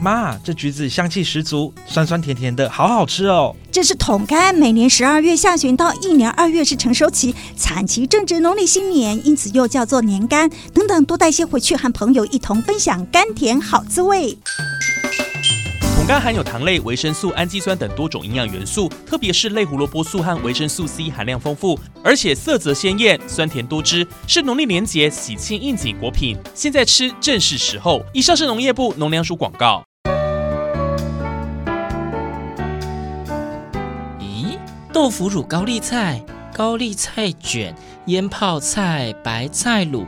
妈，这橘子香气十足，酸酸甜甜的，好好吃哦。这是桶柑，每年十二月下旬到一年二月是成熟期，产期正值农历新年，因此又叫做年柑。等等，多带些回去，和朋友一同分享甘甜好滋味。桶柑含有糖类、维生素、氨基酸等多种营养元素，特别是类胡萝卜素和维生素 C 含量丰富，而且色泽鲜艳、酸甜多汁，是农历年节喜庆应景果品。现在吃正是时候。以上是农业部农粮署广告。豆腐乳高丽菜、高丽菜卷、腌泡菜、白菜卤，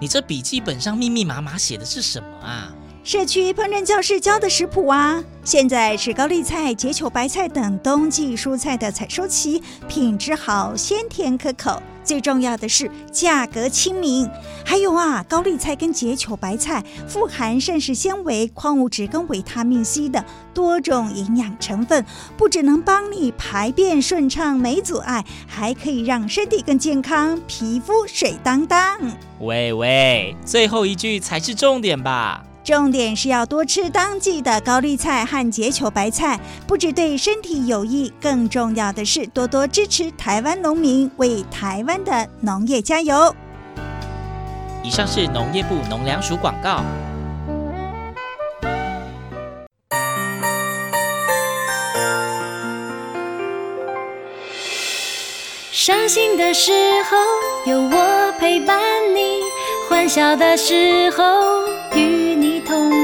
你这笔记本上密密麻麻写的是什么啊？社区烹饪教室教的食谱啊！现在是高丽菜、结球白菜等冬季蔬菜的采收期，品质好，鲜甜可口。最重要的是价格亲民。还有啊，高丽菜跟结球白菜富含膳食纤维、矿物质跟维他命 C 的多种营养成分，不只能帮你排便顺畅没阻碍，还可以让身体更健康，皮肤水当当。喂喂，最后一句才是重点吧？重点是要多吃当季的高丽菜和结球白菜，不只对身体有益，更重要的是多多支持台湾农民，为台湾的农业加油。以上是农业部农粮署广告。伤心的时候有我陪伴你，欢笑的时候与。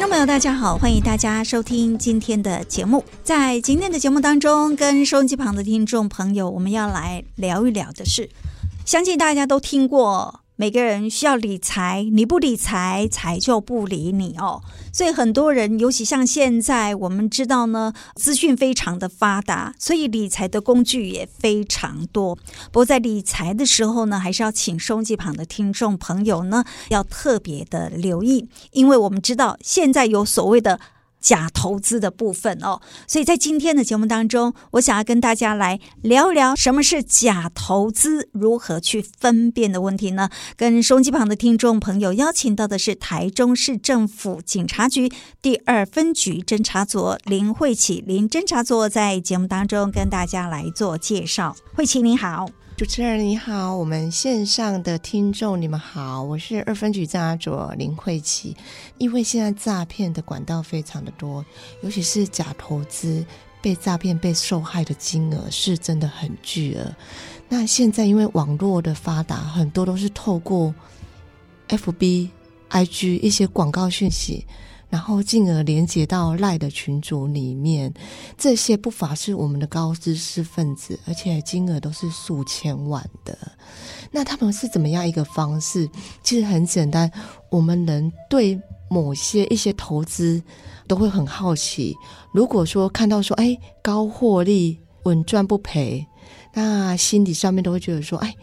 听众朋友，大家好，欢迎大家收听今天的节目。在今天的节目当中，跟收音机旁的听众朋友，我们要来聊一聊的是，相信大家都听过。每个人需要理财，你不理财，财就不理你哦。所以很多人，尤其像现在，我们知道呢，资讯非常的发达，所以理财的工具也非常多。不过在理财的时候呢，还是要请收机旁的听众朋友呢，要特别的留意，因为我们知道现在有所谓的。假投资的部分哦，所以在今天的节目当中，我想要跟大家来聊聊什么是假投资，如何去分辨的问题呢？跟收音机旁的听众朋友邀请到的是台中市政府警察局第二分局侦查组林慧琪林侦查组在节目当中跟大家来做介绍。慧琪你好。主持人你好，我们线上的听众你们好，我是二分局侦查组林慧琪。因为现在诈骗的管道非常的多，尤其是假投资被诈骗被受害的金额是真的很巨额。那现在因为网络的发达，很多都是透过 FB、IG 一些广告讯息。然后进而连接到赖的群组里面，这些不乏是我们的高知识分子，而且金额都是数千万的。那他们是怎么样一个方式？其实很简单，我们人对某些一些投资都会很好奇。如果说看到说，哎，高获利、稳赚不赔，那心底上面都会觉得说，哎。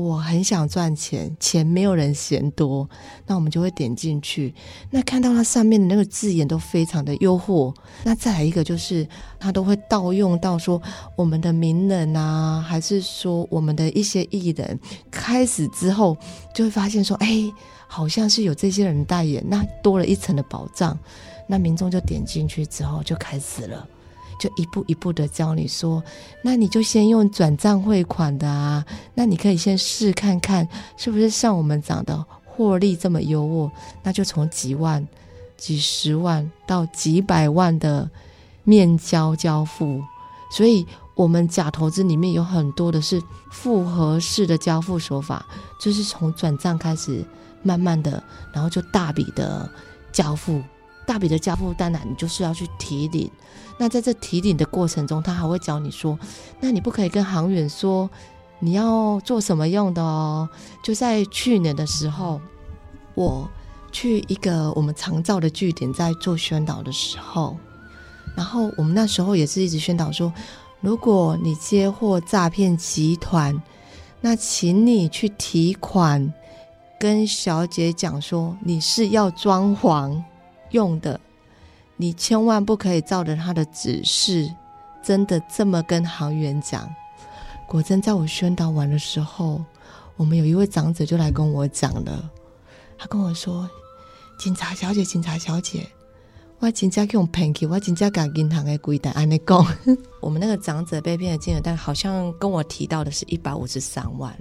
我很想赚钱，钱没有人嫌多，那我们就会点进去。那看到它上面的那个字眼都非常的诱惑。那再来一个就是，它都会盗用到说我们的名人啊，还是说我们的一些艺人，开始之后就会发现说，哎，好像是有这些人代言，那多了一层的保障。那民众就点进去之后就开始了。就一步一步的教你说，那你就先用转账汇款的啊，那你可以先试看看是不是像我们讲的获利这么优渥，那就从几万、几十万到几百万的面交交付，所以我们假投资里面有很多的是复合式的交付手法，就是从转账开始，慢慢的，然后就大笔的交付。大笔的交付当然，你就是要去提领。那在这提领的过程中，他还会教你说，那你不可以跟行员说你要做什么用的哦。就在去年的时候，我去一个我们常照的据点在做宣导的时候，然后我们那时候也是一直宣导说，如果你接获诈骗集团，那请你去提款，跟小姐讲说你是要装潢用的，你千万不可以照着他的指示，真的这么跟行员讲。果真在我宣导完的时候，我们有一位长者就来跟我讲了，他跟我说：“警察小姐，警察小姐。”我真正用骗去，我真正把银行的柜台安尼讲。我们那个长者被骗的金额，但好像跟我提到的是一百五十三万。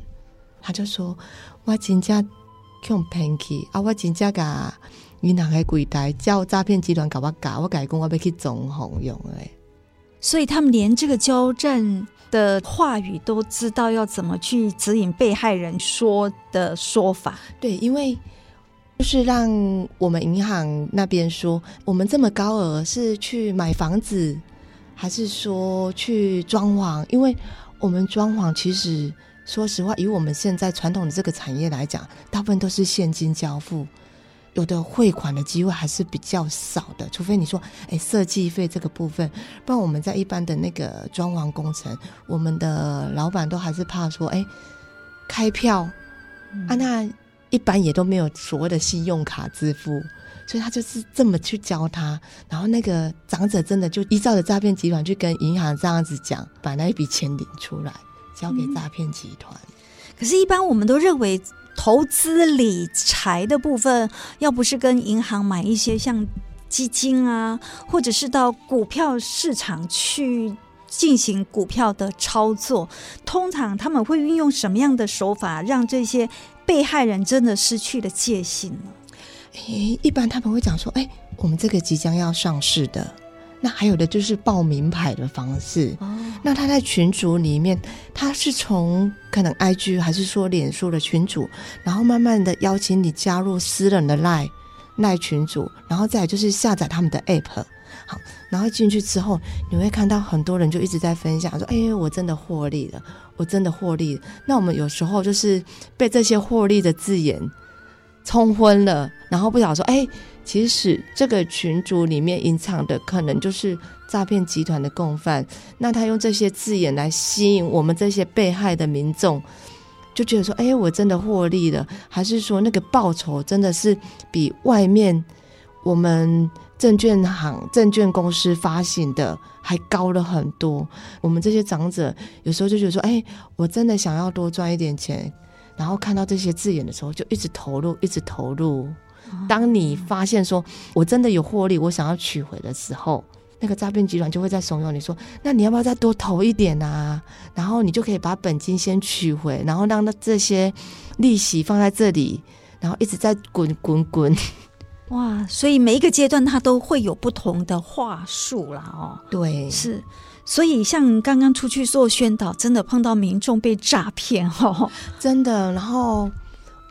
他就说：“我真正用骗去啊！我真正把银行的柜台叫诈骗集团搞我搞，我改讲我要去总红用诶。”所以他们连这个交战的话语都知道要怎么去指引被害人说的说法。对，因为。就是让我们银行那边说，我们这么高额是去买房子，还是说去装潢？因为我们装潢其实说实话，以我们现在传统的这个产业来讲，大部分都是现金交付，有的汇款的机会还是比较少的。除非你说，哎，设计费这个部分，不然我们在一般的那个装潢工程，我们的老板都还是怕说，哎，开票、嗯、啊那。一般也都没有所谓的信用卡支付，所以他就是这么去教他，然后那个长者真的就依照着诈骗集团去跟银行这样子讲，把那一笔钱领出来交给诈骗集团。嗯。可是，一般我们都认为投资理财的部分，要不是跟银行买一些像基金啊，或者是到股票市场去进行股票的操作，通常他们会运用什么样的手法让这些？被害人真的失去了戒心呢。诶，一般他们会讲说：“诶，我们这个即将要上市的。”那还有的就是报名牌的方式。哦。那他在群组里面，他是从可能 IG 还是说脸书的群组，然后慢慢的邀请你加入私人的 Line Line 群组，然后再就是下载他们的 App。好，然后进去之后，你会看到很多人就一直在分享说：“哎，我真的获利了。”我真的获利，那我们有时候就是被这些获利的字眼冲昏了，然后不晓得说，哎，其实这个群组里面隐藏的可能就是诈骗集团的共犯。那他用这些字眼来吸引我们这些被害的民众，就觉得说，哎，我真的获利了，还是说那个报酬真的是比外面我们。证券行、证券公司发行的还高了很多。我们这些长者有时候就觉得说：“哎，我真的想要多赚一点钱。”然后看到这些字眼的时候，就一直投入，一直投入。当你发现说我真的有获利，我想要取回的时候，那个诈骗集团就会在怂恿你说：“那你要不要再多投一点啊？”然后你就可以把本金先取回，然后让那这些利息放在这里，然后一直在滚滚滚。哇，所以每一个阶段它都会有不同的话术啦，哦，对，是，所以像刚刚出去做宣导，真的碰到民众被诈骗，哦，真的。然后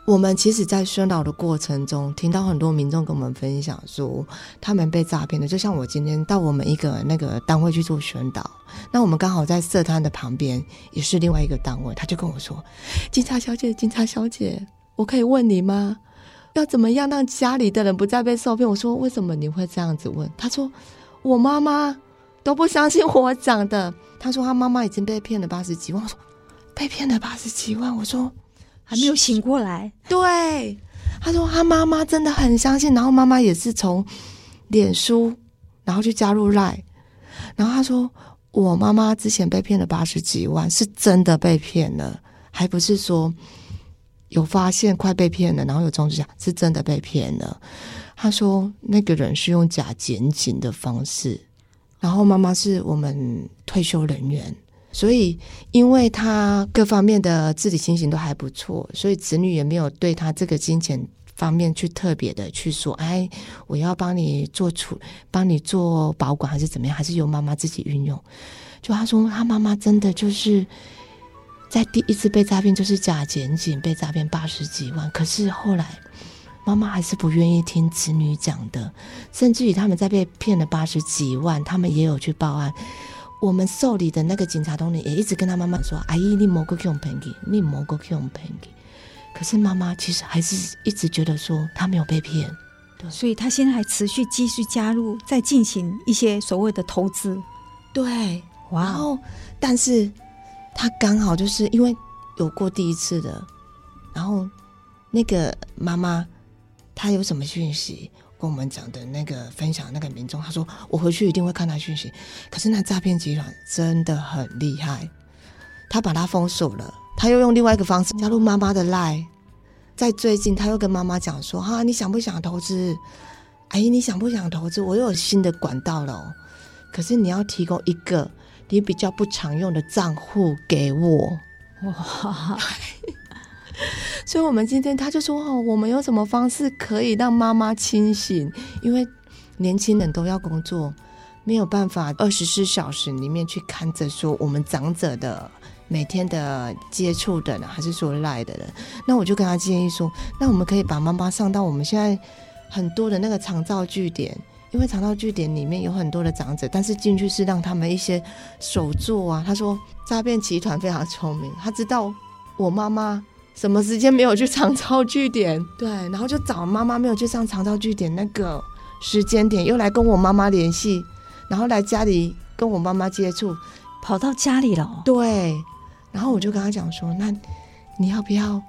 我们其实，在宣导的过程中，听到很多民众跟我们分享说，他们被诈骗的。就像我今天到我们一个那个单位去做宣导，那我们刚好在社摊的旁边，也是另外一个单位，他就跟我说：“警察小姐，警察小姐，我可以问你吗？”要怎么样让家里的人不再被受骗？我说，为什么你会这样子问？他说我妈妈都不相信我讲的。他说他妈妈已经被骗了八十几万。我说被骗了八十几万。我说还没有醒过来。对，他说他妈妈真的很相信，然后妈妈也是从脸书然后去加入 Line，然后他说我妈妈之前被骗了八十几万，是真的被骗了，还不是说。有发现快被骗了，然后有通知下是真的被骗了。他说那个人是用假检警的方式，然后妈妈是我们退休人员，所以因为他各方面的自理情形都还不错，所以子女也没有对他这个金钱方面去特别的去说，哎，我要帮你做处，帮你做保管还是怎么样，还是由妈妈自己运用。就他说他妈妈真的就是。在第一次被诈骗就是假检警被诈骗八十几万，可是后来妈妈还是不愿意听子女讲的，甚至于他们在被骗了八十几万，他们也有去报案。我们受理的那个警察同仁也一直跟他妈妈说：“阿姨，你莫个去用骗去，你莫个去用骗去。”可是妈妈其实还是一直觉得说他没有被骗，对，所以他现在还持续继续加入，在进行一些所谓的投资。对，哇，然后但是他刚好就是因为有过第一次的，然后那个妈妈她有什么讯息？跟我们讲的那个分享那个民众，他说我回去一定会看他讯息。可是那诈骗集团真的很厉害，他把他封锁了，他又用另外一个方式加入妈妈的 LINE。在最近，他又跟妈妈讲说：“哈，你想不想投资？阿姨，你想不想投资？我又有新的管道了。可是你要提供一个你比较不常用的账户给我。”哇！所以，我们今天他就说：“哦，我们有什么方式可以让妈妈清醒？因为年轻人都要工作，没有办法二十四小时里面去看着说我们长者的每天的接触的人，还是说赖的人。那我就跟他建议说：那我们可以把妈妈上到我们现在很多的那个长照据点，因为长照据点里面有很多的长者，但是进去是让他们一些手作啊。他说诈骗集团非常聪明，他知道我妈妈。”什么时间没有去长照据点？对，然后就找妈妈没有去上长照据点那个时间点，又来跟我妈妈联系，然后来家里跟我妈妈接触，跑到家里了。对，然后我就跟他讲说：“那你要不要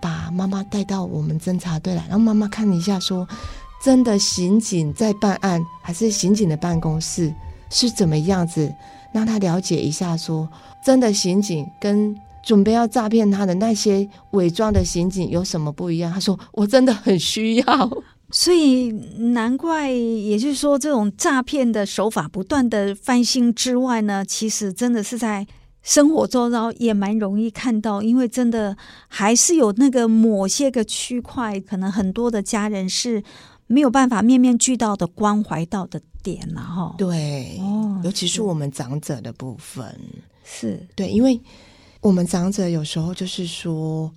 把妈妈带到我们侦查队来？然后妈妈看一下说，说真的刑警在办案，还是刑警的办公室是怎么样子？让他了解一下说，说真的刑警跟。”准备要诈骗他的那些伪装的刑警有什么不一样？他说：“我真的很需要。”所以难怪，也就是说，这种诈骗的手法不断的翻新之外呢，其实真的是在生活周遭也蛮容易看到，因为真的还是有那个某些个区块，可能很多的家人是没有办法面面俱到的关怀到的点了哈。对，哦，尤其是我们长者的部分，是对，因为。我们长者有时候就是说，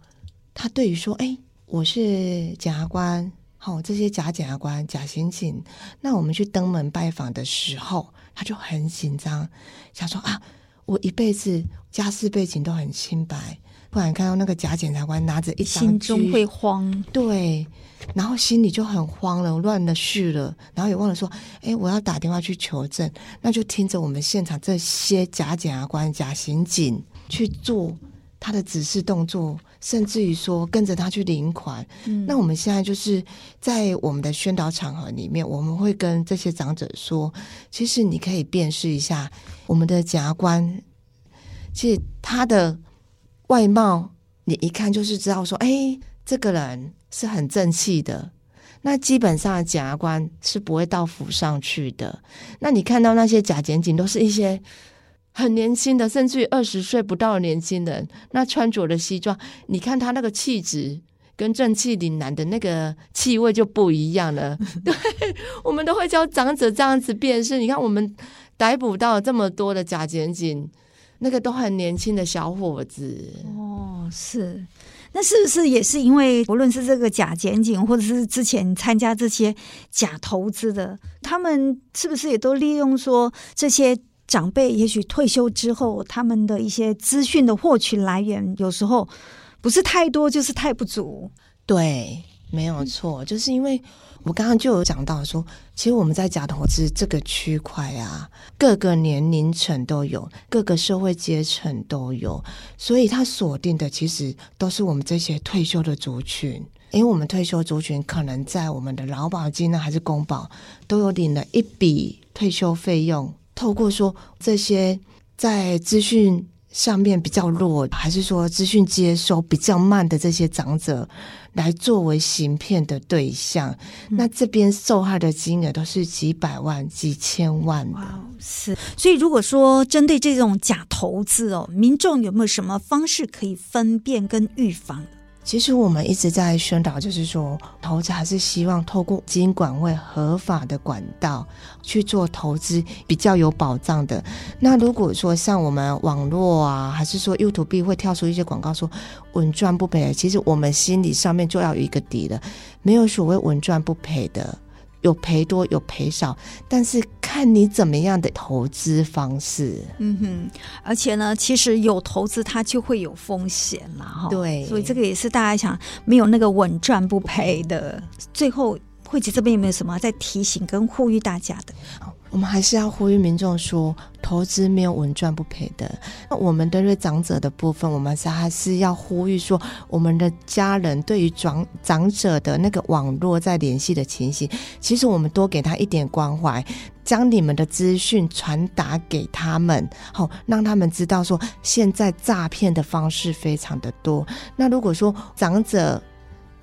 他对于说，哎，我是检察官，好、哦，这些假检察官、假刑警，那我们去登门拜访的时候，他就很紧张，想说啊，我一辈子家世背景都很清白，不然看到那个假检察官拿着一张，心中会慌，对，然后心里就很慌了，乱了序了，然后也忘了说，哎，我要打电话去求证，那就听着我们现场这些假检察官、假刑警。去做他的指示动作，甚至于说跟着他去领款。嗯，那我们现在就是在我们的宣导场合里面，我们会跟这些长者说，其实你可以辨识一下我们的检察官，其实他的外貌，你一看就是知道说，哎，这个人是很正气的。那基本上检察官是不会到府上去的。那你看到那些假检警，都是一些。很年轻的，甚至于二十岁不到的年轻人，那穿着的西装，你看他那个气质，跟正气凛然的那个气味就不一样了。对，我们都会教长者这样子辨识。你看，我们逮捕到这么多的假检警，那个都很年轻的小伙子。哦，是，那是不是也是因为，不论是这个假检警，或者是之前参加这些假投资的，他们是不是也都利用说这些？长辈也许退休之后，他们的一些资讯的获取来源，有时候不是太多，就是太不足。对，没有错，就是因为我刚刚就有讲到说，其实我们在假投资这个区块啊，各个年龄层都有，各个社会阶层都有，所以它锁定的其实都是我们这些退休的族群，因为我们退休族群可能在我们的劳保金呢，还是公保，都有领了一笔退休费用。透过说这些在资讯上面比较弱，还是说资讯接收比较慢的这些长者，来作为行骗的对象，嗯、那这边受害的金额都是几百万、几千万的。哇，是。所以如果说针对这种假投资哦，民众有没有什么方式可以分辨跟预防？其实我们一直在宣导，就是说投资还是希望透过金管会合法的管道去做投资，比较有保障的。那如果说像我们网络啊，还是说 YouTube 会跳出一些广告说稳赚不赔，其实我们心理上面就要有一个底了，没有所谓稳赚不赔的。有赔多有赔少，但是看你怎么样的投资方式。嗯哼，而且呢，其实有投资它就会有风险了哈。对，所以这个也是大家想没有那个稳赚不赔的。最后，惠姐这边有没有什么在提醒跟呼吁大家的？我们还是要呼吁民众说，投资没有稳赚不赔的。那我们针对长者的部分，我们是还是要呼吁说，我们的家人对于长长者的那个网络在联系的情形，其实我们多给他一点关怀，将你们的资讯传达给他们，好，让他们知道说，现在诈骗的方式非常的多。那如果说长者，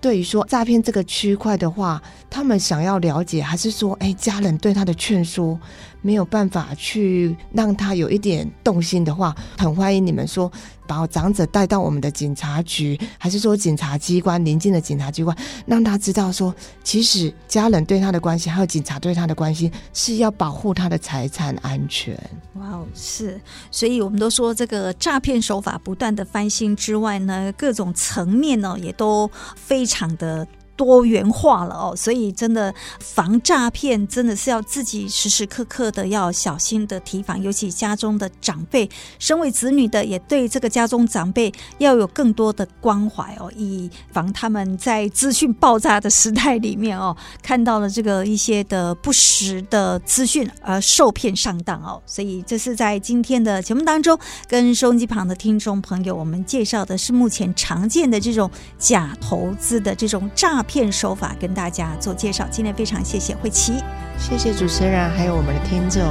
对于说诈骗这个区块的话，他们想要了解，还是说，哎，家人对他的劝说没有办法去让他有一点动心的话，很欢迎你们说把长者带到我们的警察局，还是说警察机关邻近的警察机关，让他知道说，其实家人对他的关心，还有警察对他的关心，是要保护他的财产安全。哇哦，是，所以我们都说这个诈骗手法不断的翻新之外呢，各种层面呢也都非场的。多元化了哦，所以真的防诈骗真的是要自己时时刻刻的要小心的提防，尤其家中的长辈，身为子女的也对这个家中长辈要有更多的关怀哦，以防他们在资讯爆炸的时代里面哦，看到了这个一些的不实的资讯而受骗上当哦，所以这是在今天的节目当中跟收音机旁的听众朋友，我们介绍的是目前常见的这种假投资的这种诈骗。手法跟大家做介绍，今天非常谢谢惠琪，谢谢主持人，还有我们的听众。